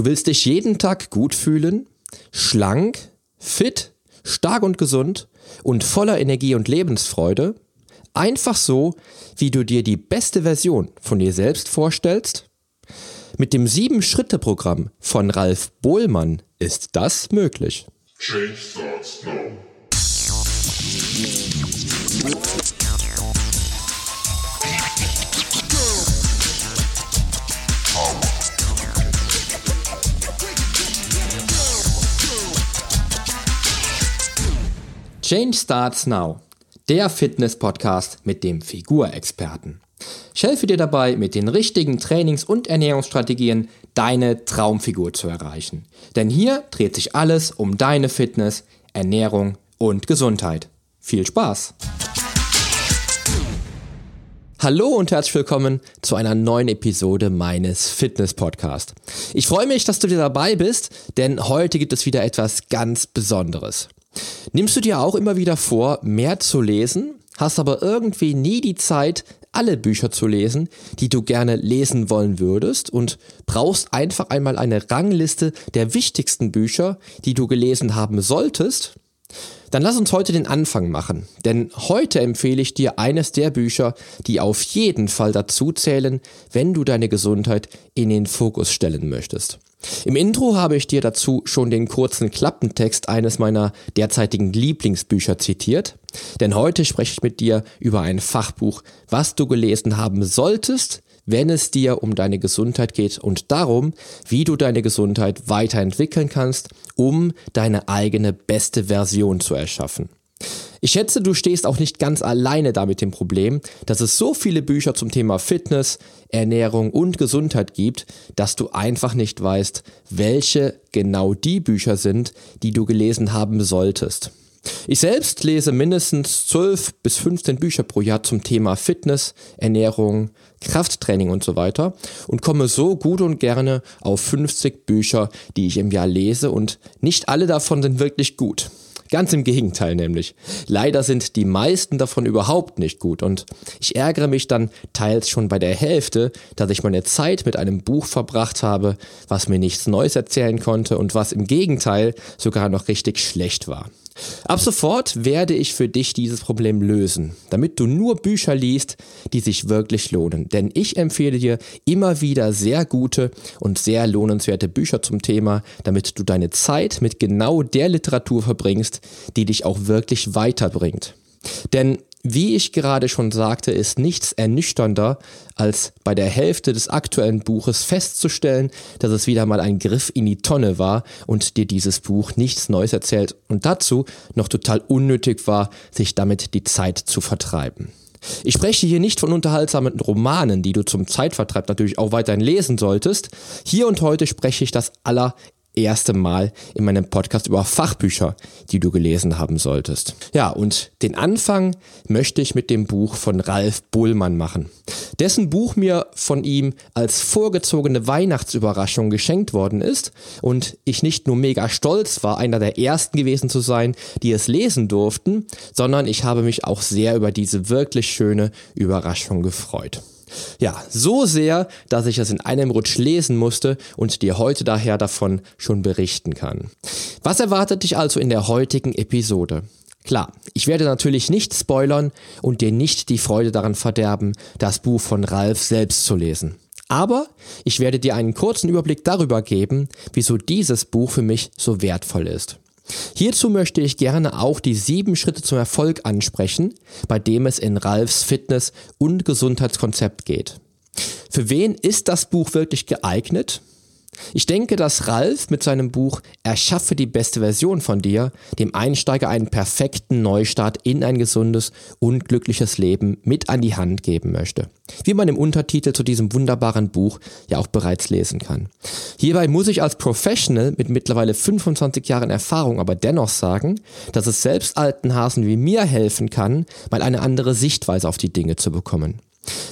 Du willst dich jeden Tag gut fühlen, schlank, fit, stark und gesund und voller Energie und Lebensfreude? Einfach so, wie du dir die beste Version von dir selbst vorstellst? Mit dem Sieben-Schritte-Programm von Ralf Bohlmann ist das möglich. Change starts now. Change Starts Now, der Fitness-Podcast mit dem Figurexperten. Ich helfe dir dabei, mit den richtigen Trainings- und Ernährungsstrategien deine Traumfigur zu erreichen. Denn hier dreht sich alles um deine Fitness, Ernährung und Gesundheit. Viel Spaß! Hallo und herzlich willkommen zu einer neuen Episode meines Fitness-Podcasts. Ich freue mich, dass du dir dabei bist, denn heute gibt es wieder etwas ganz Besonderes. Nimmst du dir auch immer wieder vor, mehr zu lesen, hast aber irgendwie nie die Zeit, alle Bücher zu lesen, die du gerne lesen wollen würdest und brauchst einfach einmal eine Rangliste der wichtigsten Bücher, die du gelesen haben solltest? Dann lass uns heute den Anfang machen, denn heute empfehle ich dir eines der Bücher, die auf jeden Fall dazu zählen, wenn du deine Gesundheit in den Fokus stellen möchtest. Im Intro habe ich dir dazu schon den kurzen Klappentext eines meiner derzeitigen Lieblingsbücher zitiert, denn heute spreche ich mit dir über ein Fachbuch, was du gelesen haben solltest, wenn es dir um deine Gesundheit geht und darum, wie du deine Gesundheit weiterentwickeln kannst, um deine eigene beste Version zu erschaffen. Ich schätze, du stehst auch nicht ganz alleine damit dem Problem, dass es so viele Bücher zum Thema Fitness, Ernährung und Gesundheit gibt, dass du einfach nicht weißt, welche genau die Bücher sind, die du gelesen haben solltest. Ich selbst lese mindestens 12 bis 15 Bücher pro Jahr zum Thema Fitness, Ernährung, Krafttraining und so weiter und komme so gut und gerne auf 50 Bücher, die ich im Jahr lese und nicht alle davon sind wirklich gut. Ganz im Gegenteil nämlich. Leider sind die meisten davon überhaupt nicht gut und ich ärgere mich dann teils schon bei der Hälfte, dass ich meine Zeit mit einem Buch verbracht habe, was mir nichts Neues erzählen konnte und was im Gegenteil sogar noch richtig schlecht war. Ab sofort werde ich für dich dieses Problem lösen, damit du nur Bücher liest, die sich wirklich lohnen. Denn ich empfehle dir immer wieder sehr gute und sehr lohnenswerte Bücher zum Thema, damit du deine Zeit mit genau der Literatur verbringst, die dich auch wirklich weiterbringt. Denn wie ich gerade schon sagte, ist nichts ernüchternder, als bei der Hälfte des aktuellen Buches festzustellen, dass es wieder mal ein Griff in die Tonne war und dir dieses Buch nichts Neues erzählt und dazu noch total unnötig war, sich damit die Zeit zu vertreiben. Ich spreche hier nicht von unterhaltsamen Romanen, die du zum Zeitvertreib natürlich auch weiterhin lesen solltest. Hier und heute spreche ich das aller erste Mal in meinem Podcast über Fachbücher, die du gelesen haben solltest. Ja, und den Anfang möchte ich mit dem Buch von Ralf Bullmann machen. Dessen Buch mir von ihm als vorgezogene Weihnachtsüberraschung geschenkt worden ist und ich nicht nur mega stolz war, einer der ersten gewesen zu sein, die es lesen durften, sondern ich habe mich auch sehr über diese wirklich schöne Überraschung gefreut. Ja, so sehr, dass ich es in einem Rutsch lesen musste und dir heute daher davon schon berichten kann. Was erwartet dich also in der heutigen Episode? Klar, ich werde natürlich nicht spoilern und dir nicht die Freude daran verderben, das Buch von Ralf selbst zu lesen. Aber ich werde dir einen kurzen Überblick darüber geben, wieso dieses Buch für mich so wertvoll ist. Hierzu möchte ich gerne auch die sieben Schritte zum Erfolg ansprechen, bei dem es in Ralfs Fitness- und Gesundheitskonzept geht. Für wen ist das Buch wirklich geeignet? Ich denke, dass Ralf mit seinem Buch Erschaffe die beste Version von dir dem Einsteiger einen perfekten Neustart in ein gesundes und glückliches Leben mit an die Hand geben möchte. Wie man im Untertitel zu diesem wunderbaren Buch ja auch bereits lesen kann. Hierbei muss ich als Professional mit mittlerweile 25 Jahren Erfahrung aber dennoch sagen, dass es selbst alten Hasen wie mir helfen kann, mal eine andere Sichtweise auf die Dinge zu bekommen.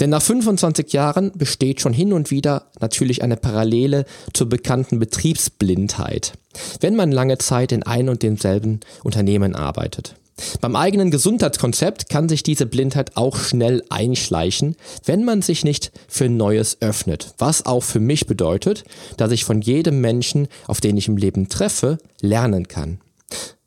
Denn nach 25 Jahren besteht schon hin und wieder natürlich eine Parallele zur bekannten Betriebsblindheit, wenn man lange Zeit in ein und demselben Unternehmen arbeitet. Beim eigenen Gesundheitskonzept kann sich diese Blindheit auch schnell einschleichen, wenn man sich nicht für Neues öffnet. Was auch für mich bedeutet, dass ich von jedem Menschen, auf den ich im Leben treffe, lernen kann.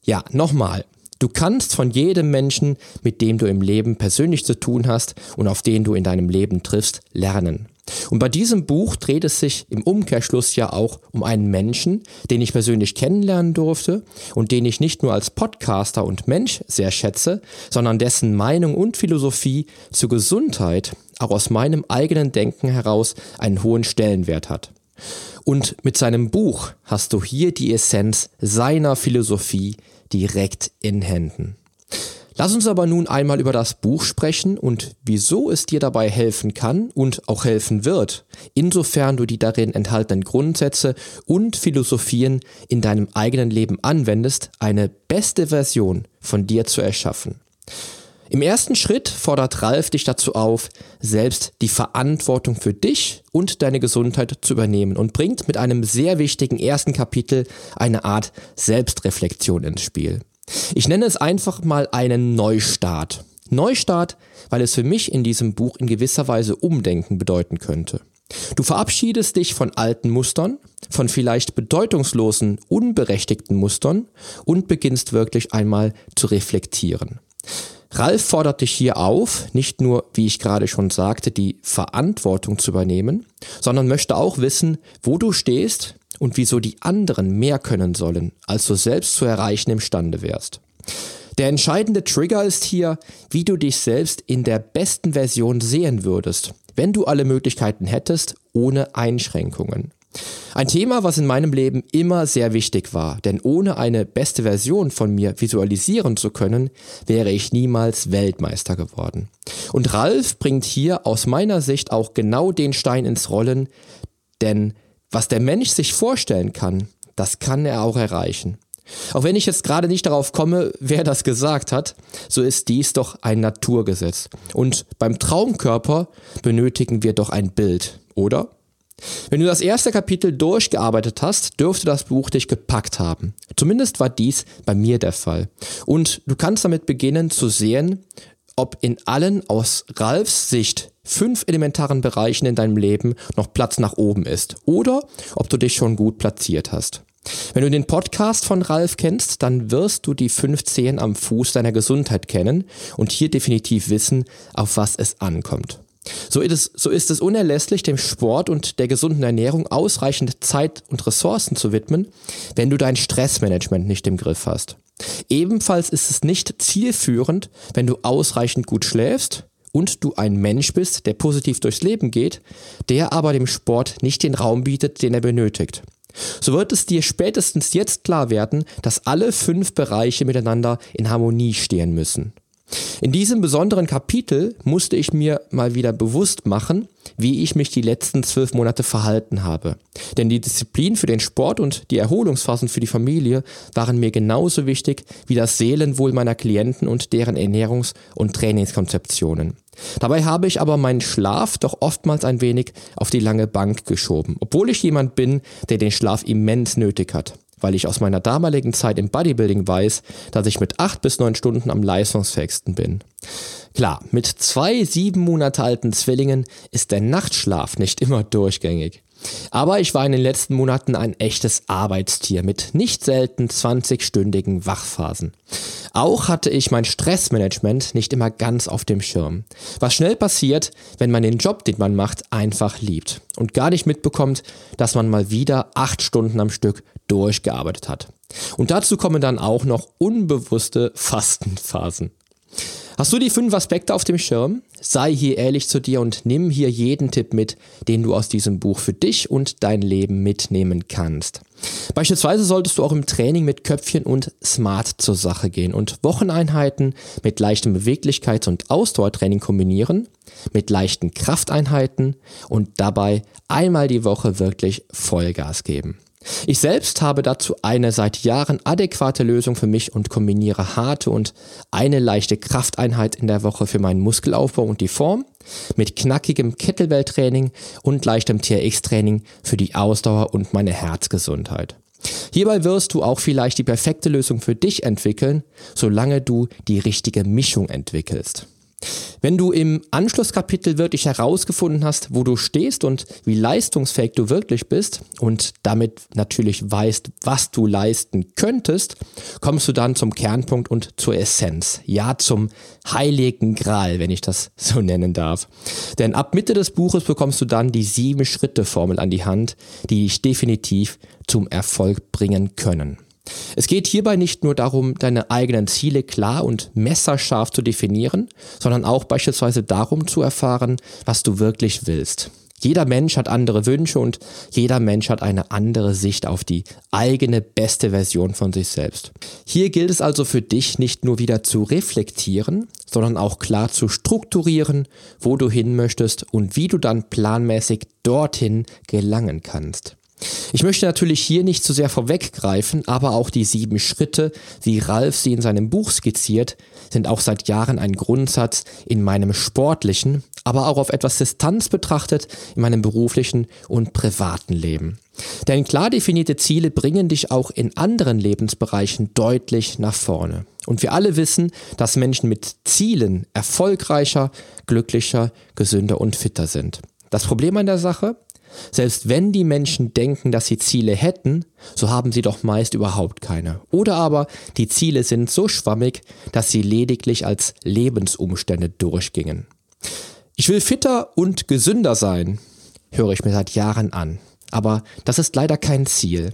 Ja, nochmal. Du kannst von jedem Menschen, mit dem du im Leben persönlich zu tun hast und auf den du in deinem Leben triffst, lernen. Und bei diesem Buch dreht es sich im Umkehrschluss ja auch um einen Menschen, den ich persönlich kennenlernen durfte und den ich nicht nur als Podcaster und Mensch sehr schätze, sondern dessen Meinung und Philosophie zur Gesundheit auch aus meinem eigenen Denken heraus einen hohen Stellenwert hat. Und mit seinem Buch hast du hier die Essenz seiner Philosophie direkt in Händen. Lass uns aber nun einmal über das Buch sprechen und wieso es dir dabei helfen kann und auch helfen wird, insofern du die darin enthaltenen Grundsätze und Philosophien in deinem eigenen Leben anwendest, eine beste Version von dir zu erschaffen. Im ersten Schritt fordert Ralf dich dazu auf, selbst die Verantwortung für dich und deine Gesundheit zu übernehmen und bringt mit einem sehr wichtigen ersten Kapitel eine Art Selbstreflexion ins Spiel. Ich nenne es einfach mal einen Neustart. Neustart, weil es für mich in diesem Buch in gewisser Weise Umdenken bedeuten könnte. Du verabschiedest dich von alten Mustern, von vielleicht bedeutungslosen, unberechtigten Mustern und beginnst wirklich einmal zu reflektieren. Ralf fordert dich hier auf, nicht nur, wie ich gerade schon sagte, die Verantwortung zu übernehmen, sondern möchte auch wissen, wo du stehst und wieso die anderen mehr können sollen, als du selbst zu erreichen imstande wärst. Der entscheidende Trigger ist hier, wie du dich selbst in der besten Version sehen würdest, wenn du alle Möglichkeiten hättest, ohne Einschränkungen. Ein Thema, was in meinem Leben immer sehr wichtig war, denn ohne eine beste Version von mir visualisieren zu können, wäre ich niemals Weltmeister geworden. Und Ralf bringt hier aus meiner Sicht auch genau den Stein ins Rollen, denn was der Mensch sich vorstellen kann, das kann er auch erreichen. Auch wenn ich jetzt gerade nicht darauf komme, wer das gesagt hat, so ist dies doch ein Naturgesetz. Und beim Traumkörper benötigen wir doch ein Bild, oder? Wenn du das erste Kapitel durchgearbeitet hast, dürfte das Buch dich gepackt haben. Zumindest war dies bei mir der Fall. Und du kannst damit beginnen zu sehen, ob in allen aus Ralfs Sicht fünf elementaren Bereichen in deinem Leben noch Platz nach oben ist oder ob du dich schon gut platziert hast. Wenn du den Podcast von Ralf kennst, dann wirst du die fünf Zehen am Fuß deiner Gesundheit kennen und hier definitiv wissen, auf was es ankommt. So ist, es, so ist es unerlässlich, dem Sport und der gesunden Ernährung ausreichend Zeit und Ressourcen zu widmen, wenn du dein Stressmanagement nicht im Griff hast. Ebenfalls ist es nicht zielführend, wenn du ausreichend gut schläfst und du ein Mensch bist, der positiv durchs Leben geht, der aber dem Sport nicht den Raum bietet, den er benötigt. So wird es dir spätestens jetzt klar werden, dass alle fünf Bereiche miteinander in Harmonie stehen müssen. In diesem besonderen Kapitel musste ich mir mal wieder bewusst machen, wie ich mich die letzten zwölf Monate verhalten habe. Denn die Disziplin für den Sport und die Erholungsphasen für die Familie waren mir genauso wichtig wie das Seelenwohl meiner Klienten und deren Ernährungs- und Trainingskonzeptionen. Dabei habe ich aber meinen Schlaf doch oftmals ein wenig auf die lange Bank geschoben, obwohl ich jemand bin, der den Schlaf immens nötig hat weil ich aus meiner damaligen Zeit im Bodybuilding weiß, dass ich mit acht bis neun Stunden am leistungsfähigsten bin. Klar, mit zwei sieben Monate alten Zwillingen ist der Nachtschlaf nicht immer durchgängig. Aber ich war in den letzten Monaten ein echtes Arbeitstier mit nicht selten 20-stündigen Wachphasen. Auch hatte ich mein Stressmanagement nicht immer ganz auf dem Schirm. Was schnell passiert, wenn man den Job, den man macht, einfach liebt und gar nicht mitbekommt, dass man mal wieder acht Stunden am Stück durchgearbeitet hat. Und dazu kommen dann auch noch unbewusste Fastenphasen. Hast du die fünf Aspekte auf dem Schirm? Sei hier ehrlich zu dir und nimm hier jeden Tipp mit, den du aus diesem Buch für dich und dein Leben mitnehmen kannst. Beispielsweise solltest du auch im Training mit Köpfchen und Smart zur Sache gehen und Wocheneinheiten mit leichtem Beweglichkeits- und Ausdauertraining kombinieren, mit leichten Krafteinheiten und dabei einmal die Woche wirklich Vollgas geben. Ich selbst habe dazu eine seit Jahren adäquate Lösung für mich und kombiniere harte und eine leichte Krafteinheit in der Woche für meinen Muskelaufbau und die Form mit knackigem Kettlebell-Training und leichtem TRX-Training für die Ausdauer und meine Herzgesundheit. Hierbei wirst du auch vielleicht die perfekte Lösung für dich entwickeln, solange du die richtige Mischung entwickelst. Wenn du im Anschlusskapitel wirklich herausgefunden hast, wo du stehst und wie leistungsfähig du wirklich bist und damit natürlich weißt, was du leisten könntest, kommst du dann zum Kernpunkt und zur Essenz. Ja, zum heiligen Gral, wenn ich das so nennen darf. Denn ab Mitte des Buches bekommst du dann die sieben Schritte Formel an die Hand, die dich definitiv zum Erfolg bringen können. Es geht hierbei nicht nur darum, deine eigenen Ziele klar und messerscharf zu definieren, sondern auch beispielsweise darum zu erfahren, was du wirklich willst. Jeder Mensch hat andere Wünsche und jeder Mensch hat eine andere Sicht auf die eigene beste Version von sich selbst. Hier gilt es also für dich nicht nur wieder zu reflektieren, sondern auch klar zu strukturieren, wo du hin möchtest und wie du dann planmäßig dorthin gelangen kannst. Ich möchte natürlich hier nicht zu sehr vorweggreifen, aber auch die sieben Schritte, wie Ralf sie in seinem Buch skizziert, sind auch seit Jahren ein Grundsatz in meinem sportlichen, aber auch auf etwas Distanz betrachtet in meinem beruflichen und privaten Leben. Denn klar definierte Ziele bringen dich auch in anderen Lebensbereichen deutlich nach vorne. Und wir alle wissen, dass Menschen mit Zielen erfolgreicher, glücklicher, gesünder und fitter sind. Das Problem an der Sache? Selbst wenn die Menschen denken, dass sie Ziele hätten, so haben sie doch meist überhaupt keine. Oder aber die Ziele sind so schwammig, dass sie lediglich als Lebensumstände durchgingen. Ich will fitter und gesünder sein, höre ich mir seit Jahren an. Aber das ist leider kein Ziel.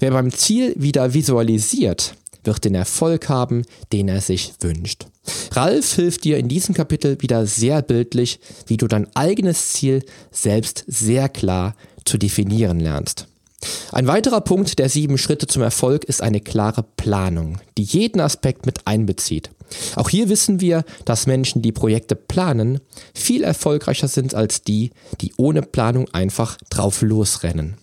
Wer beim Ziel wieder visualisiert, wird den Erfolg haben, den er sich wünscht. Ralf hilft dir in diesem Kapitel wieder sehr bildlich, wie du dein eigenes Ziel selbst sehr klar zu definieren lernst. Ein weiterer Punkt der sieben Schritte zum Erfolg ist eine klare Planung, die jeden Aspekt mit einbezieht. Auch hier wissen wir, dass Menschen, die Projekte planen, viel erfolgreicher sind als die, die ohne Planung einfach drauf losrennen.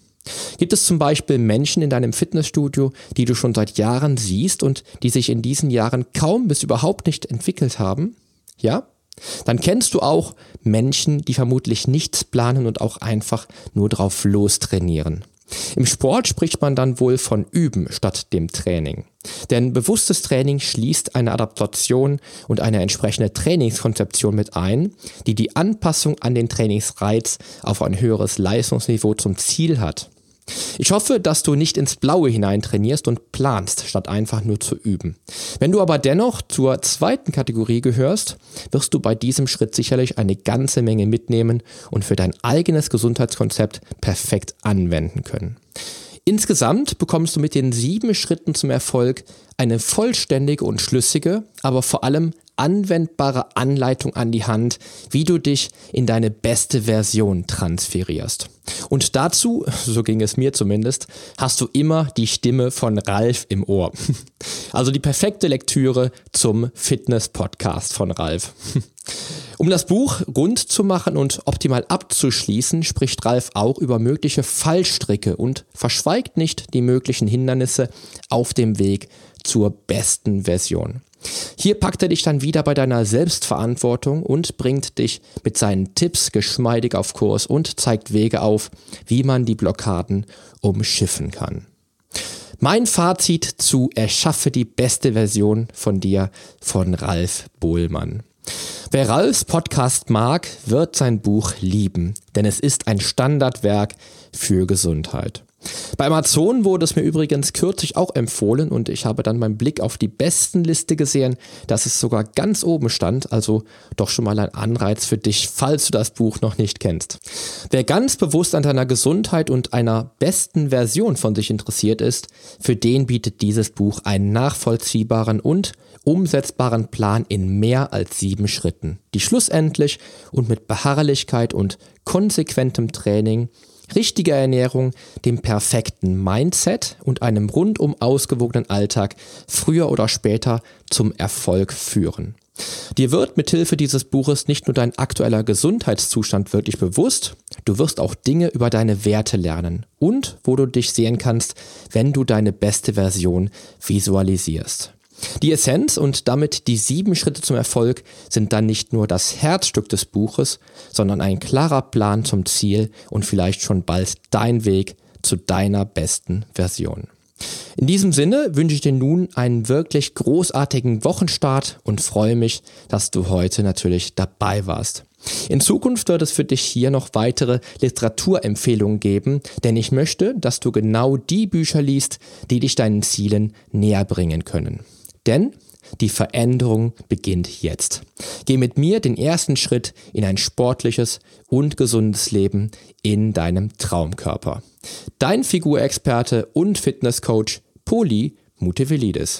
Gibt es zum Beispiel Menschen in deinem Fitnessstudio, die du schon seit Jahren siehst und die sich in diesen Jahren kaum bis überhaupt nicht entwickelt haben? Ja? Dann kennst du auch Menschen, die vermutlich nichts planen und auch einfach nur drauf lostrainieren. Im Sport spricht man dann wohl von Üben statt dem Training. Denn bewusstes Training schließt eine Adaptation und eine entsprechende Trainingskonzeption mit ein, die die Anpassung an den Trainingsreiz auf ein höheres Leistungsniveau zum Ziel hat. Ich hoffe, dass du nicht ins Blaue hinein trainierst und planst, statt einfach nur zu üben. Wenn du aber dennoch zur zweiten Kategorie gehörst, wirst du bei diesem Schritt sicherlich eine ganze Menge mitnehmen und für dein eigenes Gesundheitskonzept perfekt anwenden können. Insgesamt bekommst du mit den sieben Schritten zum Erfolg eine vollständige und schlüssige, aber vor allem anwendbare Anleitung an die Hand, wie du dich in deine beste Version transferierst. Und dazu, so ging es mir zumindest, hast du immer die Stimme von Ralf im Ohr. Also die perfekte Lektüre zum Fitness-Podcast von Ralf. Um das Buch rund zu machen und optimal abzuschließen, spricht Ralf auch über mögliche Fallstricke und verschweigt nicht die möglichen Hindernisse auf dem Weg zur besten Version. Hier packt er dich dann wieder bei deiner Selbstverantwortung und bringt dich mit seinen Tipps geschmeidig auf Kurs und zeigt Wege auf, wie man die Blockaden umschiffen kann. Mein Fazit zu Erschaffe die beste Version von dir von Ralf Bohlmann. Wer Ralfs Podcast mag, wird sein Buch lieben, denn es ist ein Standardwerk für Gesundheit. Bei Amazon wurde es mir übrigens kürzlich auch empfohlen und ich habe dann beim Blick auf die besten Liste gesehen, dass es sogar ganz oben stand, also doch schon mal ein Anreiz für dich, falls du das Buch noch nicht kennst. Wer ganz bewusst an deiner Gesundheit und einer besten Version von sich interessiert ist, für den bietet dieses Buch einen nachvollziehbaren und umsetzbaren Plan in mehr als sieben Schritten, die schlussendlich und mit Beharrlichkeit und konsequentem Training richtiger Ernährung, dem perfekten Mindset und einem rundum ausgewogenen Alltag früher oder später zum Erfolg führen. Dir wird mithilfe dieses Buches nicht nur dein aktueller Gesundheitszustand wirklich bewusst, du wirst auch Dinge über deine Werte lernen und wo du dich sehen kannst, wenn du deine beste Version visualisierst. Die Essenz und damit die sieben Schritte zum Erfolg sind dann nicht nur das Herzstück des Buches, sondern ein klarer Plan zum Ziel und vielleicht schon bald dein Weg zu deiner besten Version. In diesem Sinne wünsche ich dir nun einen wirklich großartigen Wochenstart und freue mich, dass du heute natürlich dabei warst. In Zukunft wird es für dich hier noch weitere Literaturempfehlungen geben, denn ich möchte, dass du genau die Bücher liest, die dich deinen Zielen näher bringen können. Denn die Veränderung beginnt jetzt. Geh mit mir den ersten Schritt in ein sportliches und gesundes Leben in deinem Traumkörper. Dein Figurexperte und Fitnesscoach Poli Mutevelidis.